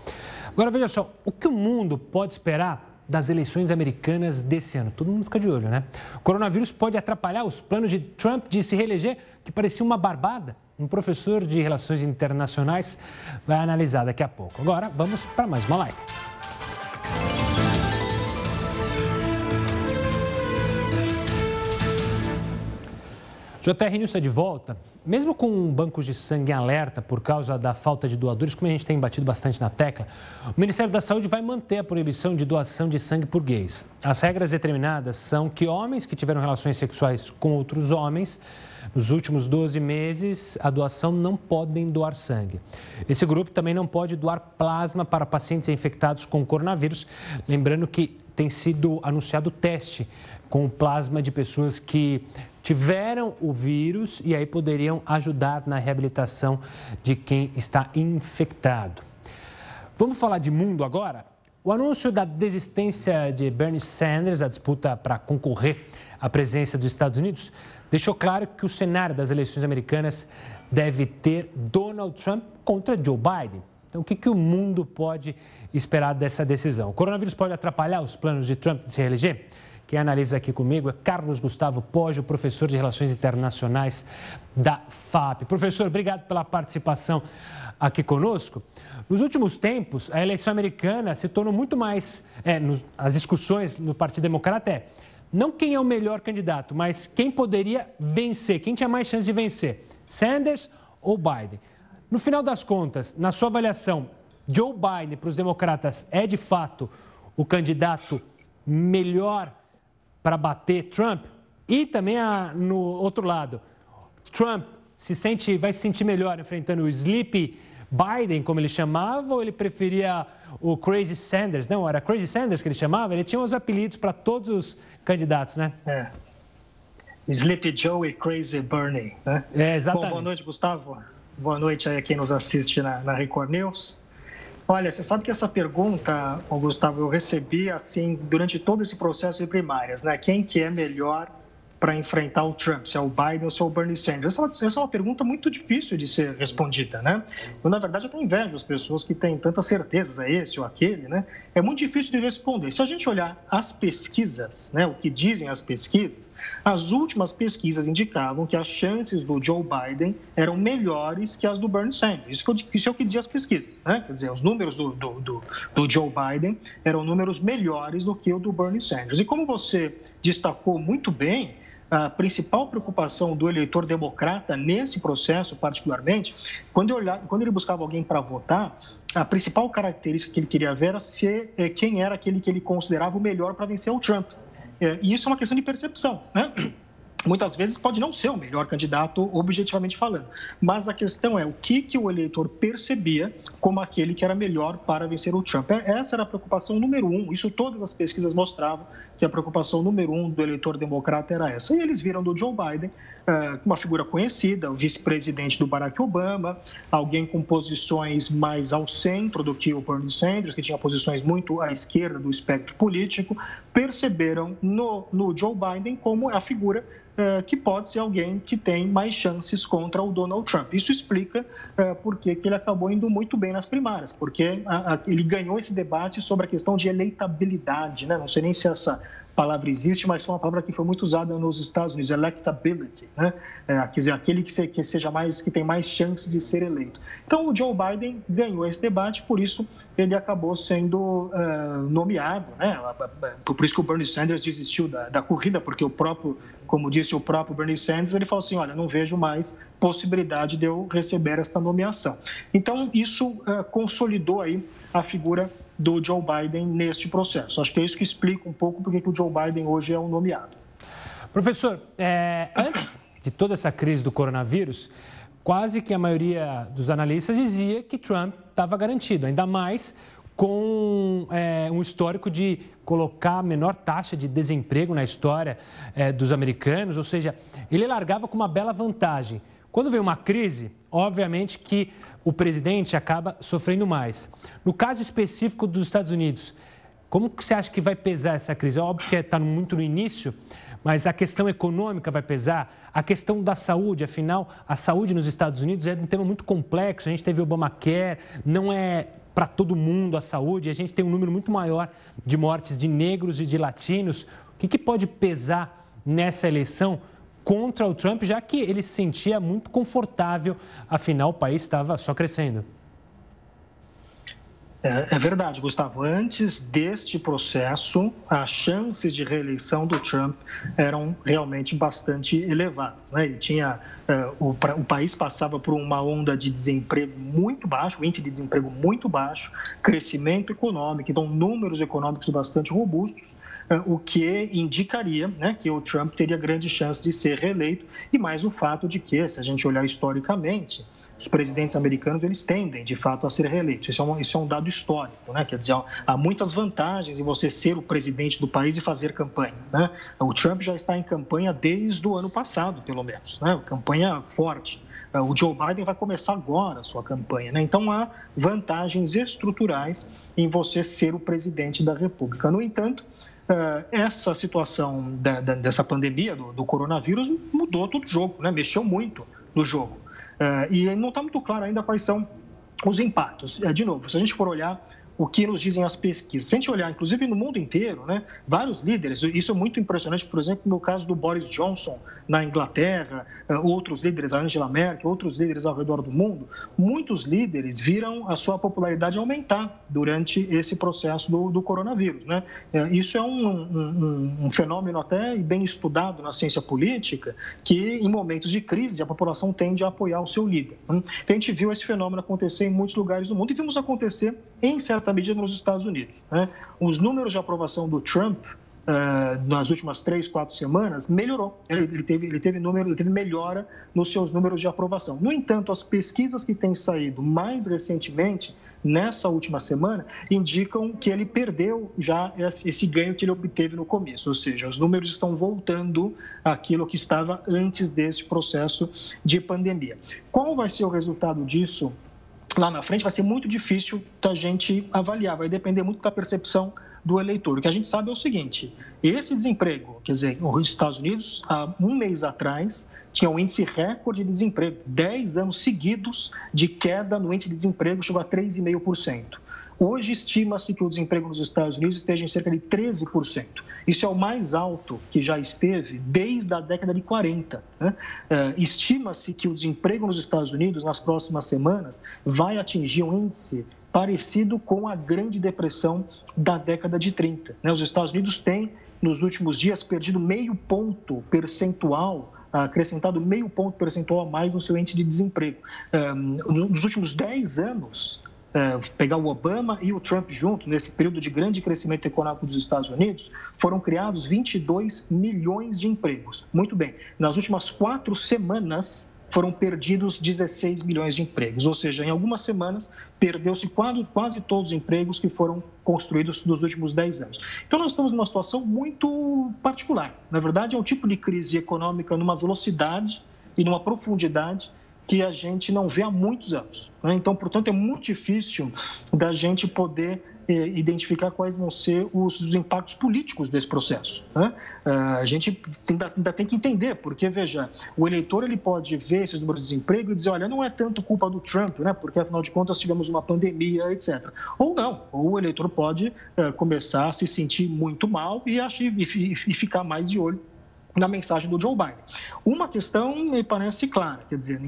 Agora, veja só, o que o mundo pode esperar das eleições americanas desse ano? Todo mundo fica de olho, né? O coronavírus pode atrapalhar os planos de Trump de se reeleger, que parecia uma barbada? Um professor de relações internacionais vai analisar daqui a pouco. Agora, vamos para mais uma live. JR News está de volta. Mesmo com bancos de sangue em alerta por causa da falta de doadores, como a gente tem batido bastante na tecla, o Ministério da Saúde vai manter a proibição de doação de sangue por gays. As regras determinadas são que homens que tiveram relações sexuais com outros homens nos últimos 12 meses, a doação não podem doar sangue. Esse grupo também não pode doar plasma para pacientes infectados com coronavírus. Lembrando que tem sido anunciado teste com o plasma de pessoas que tiveram o vírus e aí poderiam ajudar na reabilitação de quem está infectado. Vamos falar de mundo agora? O anúncio da desistência de Bernie Sanders, a disputa para concorrer à presidência dos Estados Unidos, deixou claro que o cenário das eleições americanas deve ter Donald Trump contra Joe Biden. Então, o que, que o mundo pode esperar dessa decisão? O coronavírus pode atrapalhar os planos de Trump de se reeleger? Quem analisa aqui comigo é Carlos Gustavo Poggio, professor de Relações Internacionais da FAP. Professor, obrigado pela participação aqui conosco. Nos últimos tempos, a eleição americana se tornou muito mais. É, no, as discussões no Partido Democrata é não quem é o melhor candidato, mas quem poderia vencer, quem tinha mais chance de vencer, Sanders ou Biden. No final das contas, na sua avaliação, Joe Biden para os democratas é de fato o candidato melhor para bater Trump? E também a, no outro lado, Trump se sente, vai se sentir melhor enfrentando o Sleepy Biden, como ele chamava, ou ele preferia o Crazy Sanders? Não, era Crazy Sanders que ele chamava? Ele tinha os apelidos para todos os candidatos, né? É. Sleepy Joe e Crazy Bernie, né? É, exatamente. Bom, boa noite, Gustavo. Boa noite aí a quem nos assiste na, na Record News. Olha, você sabe que essa pergunta, Gustavo, eu recebi assim durante todo esse processo de primárias, né? Quem que é melhor para enfrentar o Trump, se é o Biden ou se é o Bernie Sanders? Essa, essa, é uma pergunta muito difícil de ser respondida, né? Eu, na verdade, até invejo as pessoas que têm tantas certezas, é esse ou aquele, né? É muito difícil de responder. Se a gente olhar as pesquisas, né, o que dizem as pesquisas, as últimas pesquisas indicavam que as chances do Joe Biden eram melhores que as do Bernie Sanders. Isso, foi, isso é o que diziam as pesquisas, né? Quer dizer, os números do, do, do, do Joe Biden eram números melhores do que o do Bernie Sanders. E como você destacou muito bem, a principal preocupação do eleitor democrata nesse processo, particularmente, quando, olhava, quando ele buscava alguém para votar, a principal característica que ele queria ver era ser é, quem era aquele que ele considerava o melhor para vencer o Trump. É, e isso é uma questão de percepção, né? muitas vezes pode não ser o melhor candidato objetivamente falando, mas a questão é o que, que o eleitor percebia como aquele que era melhor para vencer o Trump. É, essa era a preocupação número um, isso todas as pesquisas mostravam que a preocupação número um do eleitor democrata era essa. E eles viram do Joe Biden é, uma figura conhecida, o vice-presidente do Barack Obama, alguém com posições mais ao centro do que o Bernie Sanders, que tinha posições muito à esquerda do espectro político, perceberam no, no Joe Biden como a figura é, que pode ser alguém que tem mais chances contra o Donald Trump. Isso explica é, por que ele acabou indo muito bem nas primárias, porque ele ganhou esse debate sobre a questão de eleitabilidade, né? não sei nem se essa palavra existe, mas foi uma palavra que foi muito usada nos Estados Unidos, electability, né? É, quer dizer, aquele que, se, que, seja mais, que tem mais chances de ser eleito. Então, o Joe Biden ganhou esse debate, por isso ele acabou sendo uh, nomeado, né? Por isso que o Bernie Sanders desistiu da, da corrida, porque o próprio, como disse o próprio Bernie Sanders, ele falou assim, olha, não vejo mais possibilidade de eu receber esta nomeação. Então, isso uh, consolidou aí a figura do Joe Biden neste processo. Acho que é isso que explica um pouco porque que o Joe Biden hoje é o nomeado. Professor, é, antes de toda essa crise do coronavírus, quase que a maioria dos analistas dizia que Trump estava garantido, ainda mais com é, um histórico de colocar a menor taxa de desemprego na história é, dos americanos, ou seja, ele largava com uma bela vantagem. Quando vem uma crise, obviamente que o presidente acaba sofrendo mais. No caso específico dos Estados Unidos, como que você acha que vai pesar essa crise? É óbvio que está muito no início, mas a questão econômica vai pesar, a questão da saúde, afinal, a saúde nos Estados Unidos é um tema muito complexo. A gente teve Obamacare, não é para todo mundo a saúde, a gente tem um número muito maior de mortes de negros e de latinos. O que, que pode pesar nessa eleição? Contra o Trump, já que ele se sentia muito confortável, afinal o país estava só crescendo. É, é, verdade, Gustavo. Antes deste processo, as chances de reeleição do Trump eram realmente bastante elevadas. Né? Ele tinha, é, o, o, país passava por uma onda de desemprego muito baixo, índice de desemprego muito baixo, crescimento econômico, então números econômicos bastante robustos, é, o que indicaria né, que o Trump teria grande chance de ser reeleito, e mais o fato de que, se a gente olhar historicamente, os presidentes americanos eles tendem, de fato, a ser reeleitos. Isso é um, isso é um dado histórico, né? Quer dizer, há muitas vantagens em você ser o presidente do país e fazer campanha. Né? O Trump já está em campanha desde o ano passado, pelo menos, né? Campanha forte. O Joe Biden vai começar agora a sua campanha, né? Então há vantagens estruturais em você ser o presidente da República. No entanto, eh, essa situação dessa pandemia do coronavírus mudou todo o jogo, né? Mexeu muito no jogo. É, e não está muito claro ainda quais são os impactos. É, de novo, se a gente for olhar o que nos dizem as pesquisas. Se a gente olhar, inclusive no mundo inteiro, né, vários líderes, isso é muito impressionante, por exemplo, no caso do Boris Johnson na Inglaterra, eh, outros líderes, a Angela Merkel, outros líderes ao redor do mundo, muitos líderes viram a sua popularidade aumentar durante esse processo do, do coronavírus. Né? Eh, isso é um, um, um fenômeno até bem estudado na ciência política, que em momentos de crise a população tende a apoiar o seu líder. Né? Então a gente viu esse fenômeno acontecer em muitos lugares do mundo e vimos acontecer em certa certa medida nos Estados Unidos. Né? Os números de aprovação do Trump Uh, nas últimas três, quatro semanas, melhorou. Ele, ele, teve, ele, teve número, ele teve melhora nos seus números de aprovação. No entanto, as pesquisas que têm saído mais recentemente, nessa última semana, indicam que ele perdeu já esse, esse ganho que ele obteve no começo. Ou seja, os números estão voltando àquilo que estava antes desse processo de pandemia. Qual vai ser o resultado disso lá na frente vai ser muito difícil da gente avaliar, vai depender muito da percepção do eleitor. O que a gente sabe é o seguinte: esse desemprego, quer dizer, os Estados Unidos, há um mês atrás, tinha um índice recorde de desemprego, 10 anos seguidos de queda no índice de desemprego, chegou a 3,5%. Hoje estima-se que o desemprego nos Estados Unidos esteja em cerca de 13%. Isso é o mais alto que já esteve desde a década de 40. Né? É, estima-se que o desemprego nos Estados Unidos, nas próximas semanas, vai atingir um índice parecido com a Grande Depressão da década de 30. Né? Os Estados Unidos têm, nos últimos dias, perdido meio ponto percentual acrescentado meio ponto percentual a mais no seu índice de desemprego. É, nos últimos 10 anos, é, pegar o Obama e o Trump juntos, nesse período de grande crescimento econômico dos Estados Unidos, foram criados 22 milhões de empregos. Muito bem, nas últimas quatro semanas foram perdidos 16 milhões de empregos, ou seja, em algumas semanas perdeu-se quase, quase todos os empregos que foram construídos nos últimos 10 anos. Então nós estamos numa situação muito particular. Na verdade, é um tipo de crise econômica numa velocidade e numa profundidade que a gente não vê há muitos anos. Né? Então, portanto, é muito difícil da gente poder eh, identificar quais vão ser os, os, impactos políticos desse processo. Né? Uh, a gente ainda, ainda, tem que entender, porque, veja, o eleitor ele pode ver esses números de desemprego e dizer, olha, não é tanto culpa do Trump, né? porque, afinal de contas, tivemos uma pandemia, etc. Ou não, ou o eleitor pode uh, começar a se sentir muito mal e, achar, e, e ficar mais de olho na mensagem do Joe Biden. Uma questão me parece clara, quer dizer,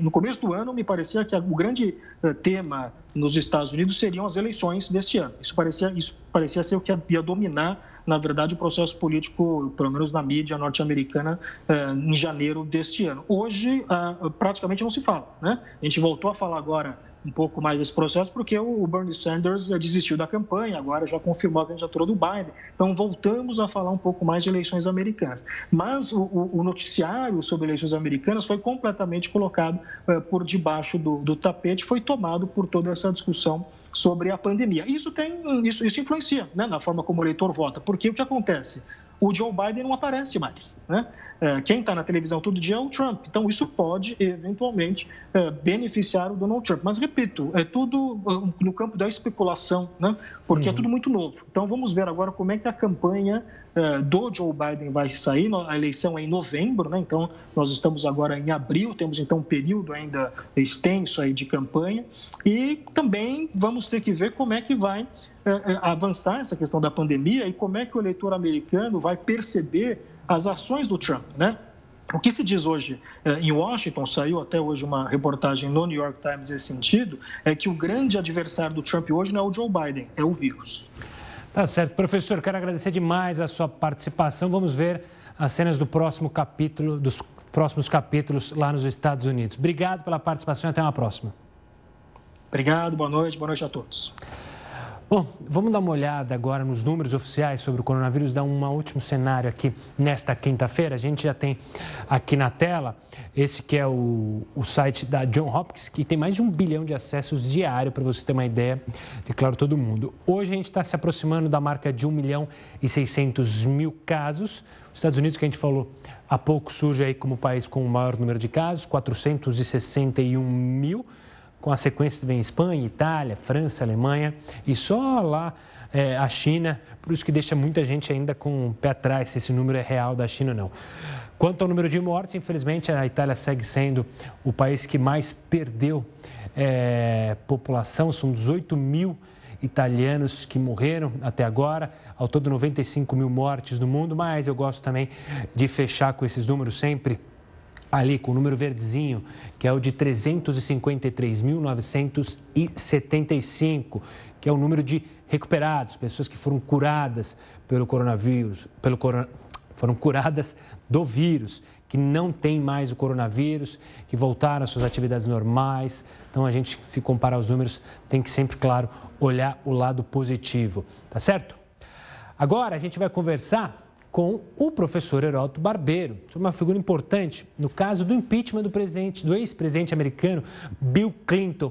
no começo do ano me parecia que o grande eh, tema nos Estados Unidos seriam as eleições deste ano. Isso parecia, isso parecia ser o que ia dominar na verdade, o processo político, pelo menos na mídia norte-americana, eh, em janeiro deste ano. Hoje, ah, praticamente não se fala. Né? A gente voltou a falar agora um pouco mais desse processo, porque o Bernie Sanders eh, desistiu da campanha, agora já confirmou a candidatura do Biden. Então, voltamos a falar um pouco mais de eleições americanas. Mas o, o noticiário sobre eleições americanas foi completamente colocado uh, por debaixo do, do tapete, foi tomado por toda essa discussão sobre a pandemia. Isso tem, isso, isso influencia né, na forma como o eleitor vota, porque o que acontece? O Joe Biden não aparece mais. Né? É, quem está na televisão todo dia é o Trump. Então, isso pode, eventualmente, é, beneficiar o Donald Trump. Mas, repito, é tudo é, no campo da especulação, né? porque uhum. é tudo muito novo. Então, vamos ver agora como é que a campanha do Joe Biden vai sair. A eleição é em novembro, né? então nós estamos agora em abril, temos então um período ainda extenso aí de campanha. E também vamos ter que ver como é que vai avançar essa questão da pandemia e como é que o eleitor americano vai perceber as ações do Trump, né? O que se diz hoje eh, em Washington, saiu até hoje uma reportagem no New York Times nesse sentido, é que o grande adversário do Trump hoje não é o Joe Biden, é o vírus. Tá certo. Professor, quero agradecer demais a sua participação. Vamos ver as cenas do próximo capítulo, dos próximos capítulos lá nos Estados Unidos. Obrigado pela participação e até uma próxima. Obrigado, boa noite, boa noite a todos. Bom, vamos dar uma olhada agora nos números oficiais sobre o coronavírus, dar um último cenário aqui nesta quinta-feira. A gente já tem aqui na tela esse que é o, o site da John Hopkins, que tem mais de um bilhão de acessos diário, para você ter uma ideia de, claro, todo mundo. Hoje a gente está se aproximando da marca de 1 milhão e 600 mil casos. Os Estados Unidos, que a gente falou há pouco, surge aí como país com o maior número de casos, 461 mil com a sequência vem Espanha, Itália, França, Alemanha e só lá é, a China, por isso que deixa muita gente ainda com o pé atrás se esse número é real da China ou não. Quanto ao número de mortes, infelizmente a Itália segue sendo o país que mais perdeu é, população, são 18 mil italianos que morreram até agora, ao todo 95 mil mortes no mundo, mas eu gosto também de fechar com esses números sempre ali com o número verdezinho, que é o de 353.975, que é o número de recuperados, pessoas que foram curadas pelo coronavírus, pelo foram curadas do vírus, que não tem mais o coronavírus, que voltaram às suas atividades normais. Então a gente se comparar os números, tem que sempre, claro, olhar o lado positivo, tá certo? Agora a gente vai conversar com o professor Heródoto Barbeiro, uma figura importante no caso do impeachment do presidente, do ex-presidente americano Bill Clinton.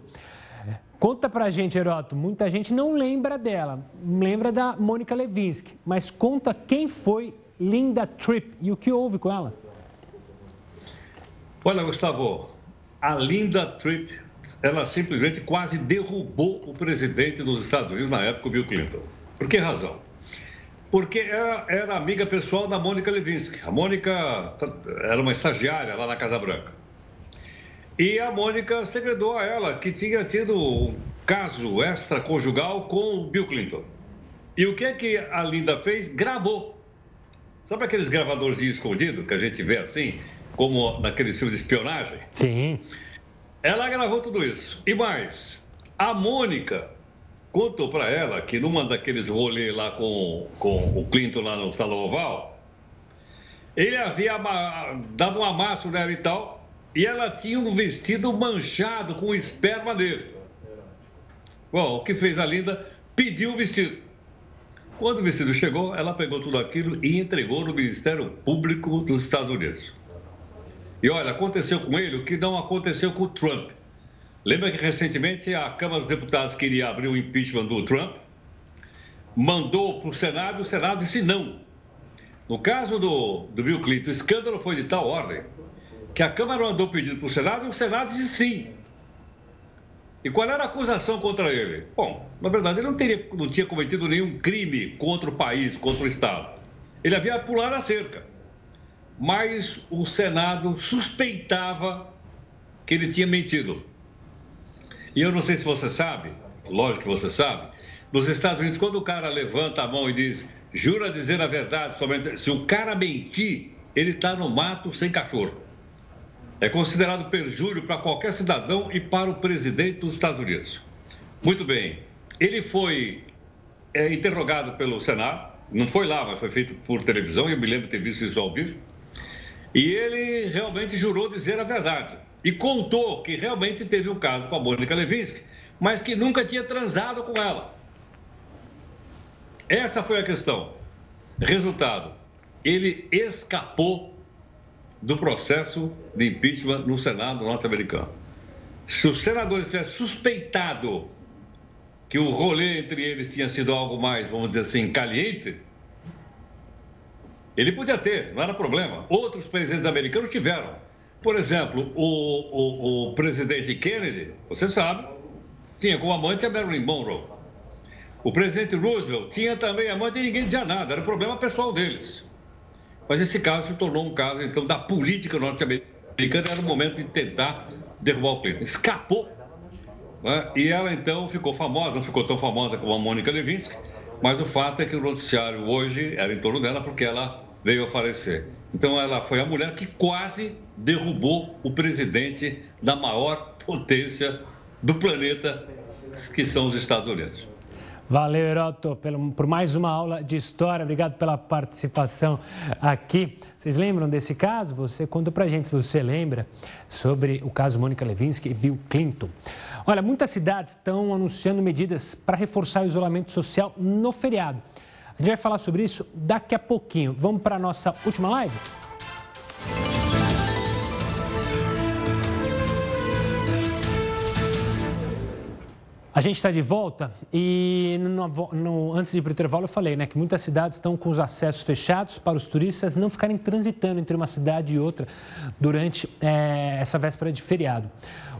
Conta pra gente, Heródoto, muita gente não lembra dela, lembra da Mônica Levinsky, mas conta quem foi Linda Tripp e o que houve com ela. Olha, Gustavo, a Linda Tripp, ela simplesmente quase derrubou o presidente dos Estados Unidos na época, o Bill Clinton. Por que razão? Porque era, era amiga pessoal da Mônica Levinsky. A Mônica era uma estagiária lá na Casa Branca. E a Mônica segredou a ela que tinha tido um caso extraconjugal com o Bill Clinton. E o que é que a Linda fez? Gravou. Sabe aqueles gravadorzinhos escondidos que a gente vê assim, como naqueles filmes de espionagem? Sim. Ela gravou tudo isso. E mais, a Mônica contou para ela que numa daqueles rolês lá com, com o Clinton lá no Salão Oval, ele havia dado um amasso nela e tal, e ela tinha um vestido manchado com esperma dele. Bom, o que fez a Linda? Pediu o vestido. Quando o vestido chegou, ela pegou tudo aquilo e entregou no Ministério Público dos Estados Unidos. E olha, aconteceu com ele o que não aconteceu com o Trump. Lembra que recentemente a Câmara dos Deputados queria abrir o impeachment do Trump, mandou para o Senado, o Senado disse não. No caso do, do Bill Clinton, o escândalo foi de tal ordem que a Câmara mandou pedido para o Senado e o Senado disse sim. E qual era a acusação contra ele? Bom, na verdade, ele não, teria, não tinha cometido nenhum crime contra o país, contra o Estado. Ele havia pulado a cerca. Mas o Senado suspeitava que ele tinha mentido. E eu não sei se você sabe, lógico que você sabe, nos Estados Unidos, quando o cara levanta a mão e diz, jura dizer a verdade somente. Se o cara mentir, ele está no mato sem cachorro. É considerado perjúrio para qualquer cidadão e para o presidente dos Estados Unidos. Muito bem. Ele foi é, interrogado pelo Senado, não foi lá, mas foi feito por televisão, eu me lembro de ter visto isso ao vivo. E ele realmente jurou dizer a verdade e contou que realmente teve um caso com a Mônica Levinsky, mas que nunca tinha transado com ela. Essa foi a questão. Resultado: ele escapou do processo de impeachment no Senado norte-americano. Se os senadores tivessem suspeitado que o rolê entre eles tinha sido algo mais, vamos dizer assim, caliente, ele podia ter, não era problema. Outros presidentes americanos tiveram. Por exemplo, o, o, o presidente Kennedy, você sabe, tinha como amante a Marilyn Monroe. O presidente Roosevelt tinha também amante e ninguém dizia nada, era problema pessoal deles. Mas esse caso se tornou um caso, então, da política norte-americana, era o momento de tentar derrubar o Clinton. Escapou. Né? E ela, então, ficou famosa, não ficou tão famosa como a Mônica Levinsky, mas o fato é que o noticiário hoje era em torno dela porque ela veio a falecer. Então, ela foi a mulher que quase derrubou o presidente da maior potência do planeta, que são os Estados Unidos. Valeu, Heroto, por mais uma aula de história. Obrigado pela participação aqui. Vocês lembram desse caso? Você conta pra gente se você lembra sobre o caso Mônica Levinsky e Bill Clinton. Olha, muitas cidades estão anunciando medidas para reforçar o isolamento social no feriado. A gente vai falar sobre isso daqui a pouquinho. Vamos para a nossa última live? A gente está de volta e no, no, antes de ir para o intervalo eu falei né, que muitas cidades estão com os acessos fechados para os turistas não ficarem transitando entre uma cidade e outra durante é, essa véspera de feriado.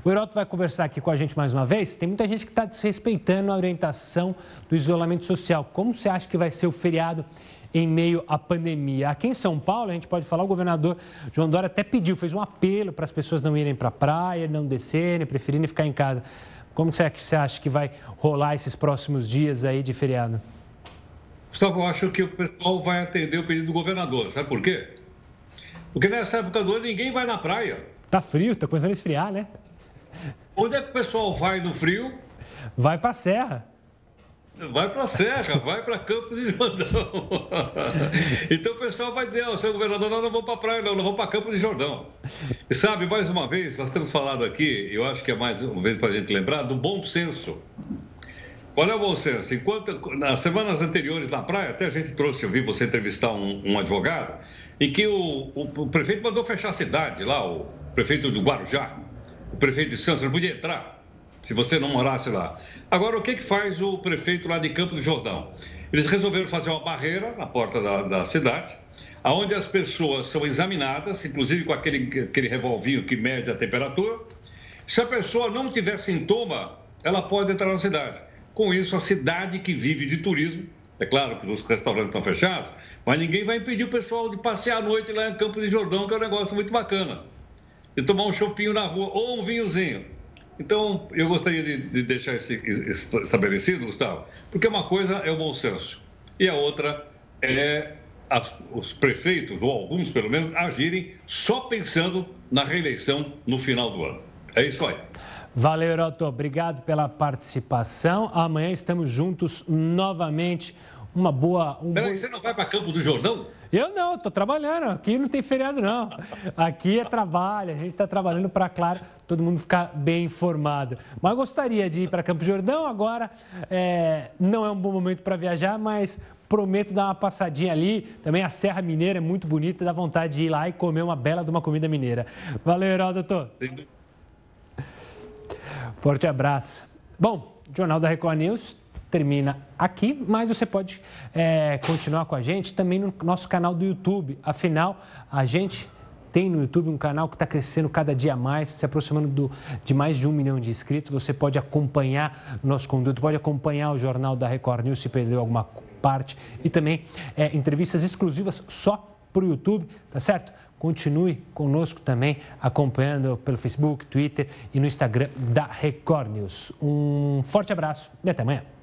O Heroto vai conversar aqui com a gente mais uma vez. Tem muita gente que está desrespeitando a orientação do isolamento social. Como você acha que vai ser o feriado em meio à pandemia? Aqui em São Paulo, a gente pode falar, o governador João Dória até pediu, fez um apelo para as pessoas não irem para a praia, não descerem, preferirem ficar em casa. Como você acha que vai rolar esses próximos dias aí de feriado? Gustavo, eu acho que o pessoal vai atender o pedido do governador. Sabe por quê? Porque nessa época do ano ninguém vai na praia. Tá frio, tá começando a esfriar, né? Onde é que o pessoal vai no frio? Vai pra serra. Vai para a Serra, vai para Campos de Jordão. Então o pessoal vai dizer, oh, seu governador, nós não vamos para a praia, não, nós vamos para Campos de Jordão. E sabe, mais uma vez, nós temos falado aqui, eu acho que é mais uma vez para a gente lembrar, do bom senso. Qual é o bom senso? Enquanto, nas semanas anteriores na praia, até a gente trouxe, eu vi você entrevistar um, um advogado, em que o, o, o, prefeito mandou fechar a cidade lá, o prefeito do Guarujá, o prefeito de Santos, não podia entrar se você não morasse lá. Agora, o que, que faz o prefeito lá de Campos do Jordão? Eles resolveram fazer uma barreira na porta da, da cidade, onde as pessoas são examinadas, inclusive com aquele, aquele revolvinho que mede a temperatura. Se a pessoa não tiver sintoma, ela pode entrar na cidade. Com isso, a cidade que vive de turismo, é claro que os restaurantes estão fechados, mas ninguém vai impedir o pessoal de passear à noite lá em Campos de Jordão, que é um negócio muito bacana. De tomar um chopinho na rua ou um vinhozinho. Então, eu gostaria de, de deixar isso estabelecido, Gustavo, porque uma coisa é o bom senso e a outra é as, os prefeitos, ou alguns pelo menos, agirem só pensando na reeleição no final do ano. É isso aí. Valeu, Heroto. Obrigado pela participação. Amanhã estamos juntos novamente uma boa. Um Peraí, você não vai para Campo do Jordão? Eu não, estou trabalhando. Aqui não tem feriado, não. Aqui é trabalho, a gente está trabalhando para, claro, todo mundo ficar bem informado. Mas gostaria de ir para Campo Jordão. Agora é, não é um bom momento para viajar, mas prometo dar uma passadinha ali. Também a Serra Mineira é muito bonita, dá vontade de ir lá e comer uma bela de uma comida mineira. Valeu, Heródoto. Forte abraço. Bom, Jornal da Record News termina aqui, mas você pode é, continuar com a gente também no nosso canal do YouTube. Afinal, a gente tem no YouTube um canal que está crescendo cada dia mais, se aproximando do, de mais de um milhão de inscritos. Você pode acompanhar nosso conteúdo, pode acompanhar o jornal da Record News se perdeu alguma parte e também é, entrevistas exclusivas só para o YouTube, tá certo? Continue conosco também, acompanhando pelo Facebook, Twitter e no Instagram da Record News. Um forte abraço e até amanhã.